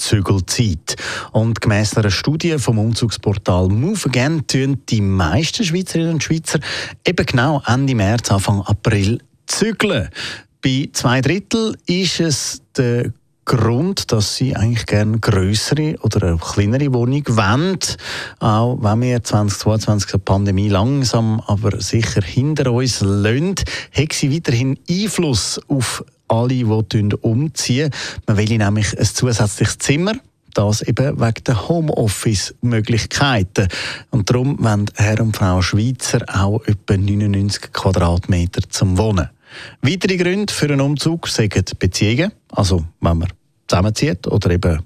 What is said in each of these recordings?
Zügelzeit. Und gemäss einer Studie vom Umzugsportal Move Again tun die meisten Schweizerinnen und Schweizer eben genau Ende März, Anfang April zügeln. Bei zwei Drittel ist es der Grund, dass sie eigentlich gerne größere oder eine kleinere Wohnung wollen. Auch wenn wir 2022 die Pandemie langsam aber sicher hinter uns lassen, hat sie weiterhin Einfluss auf alle, die umziehen. Man will nämlich ein zusätzliches Zimmer. Das eben wegen der Homeoffice-Möglichkeiten. Und darum wollen Herr und Frau Schweizer auch etwa 99 Quadratmeter zum Wohnen. Weitere Gründe für einen Umzug sind Beziehungen, also wenn man zusammenzieht oder eben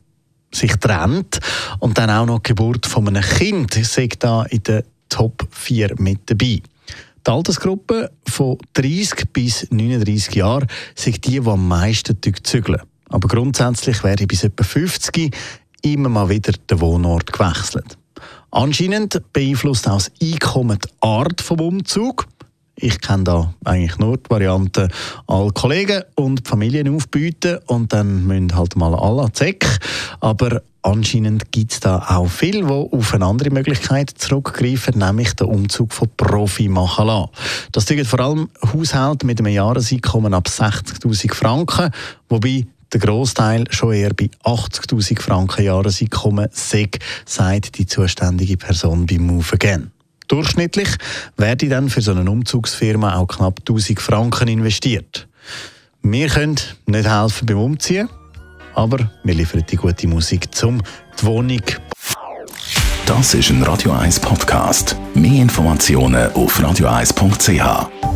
sich trennt. Und dann auch noch die Geburt von einem Kind sind da in den Top 4 mit dabei. Die Altersgruppe von 30 bis 39 Jahren sind die, die am meisten zügeln. Aber grundsätzlich werde bis etwa 50 immer mal wieder der Wohnort gewechselt. Anscheinend beeinflusst auch das Einkommen die Art des Umzugs. Ich kenne da eigentlich nur die Variante, alle Kollegen und Familien aufbieten und dann müssen halt mal alle Zeck. Aber anscheinend gibt es da auch viele, die auf eine andere Möglichkeit zurückgreifen, nämlich den Umzug von Profi machen lassen. Das sind vor allem Haushalte mit einem Jahreseinkommen ab 60'000 Franken, wobei der Großteil schon eher bei 80.000 Franken Jahreseinkommen sagt, sagt die zuständige Person beim Move Again. Durchschnittlich werde dann für so eine Umzugsfirma auch knapp 1000 Franken investiert. Wir können nicht helfen beim Umziehen, aber wir liefern die gute Musik zum die Wohnung. Das ist ein Radio 1 Podcast. Mehr Informationen auf radio1.ch.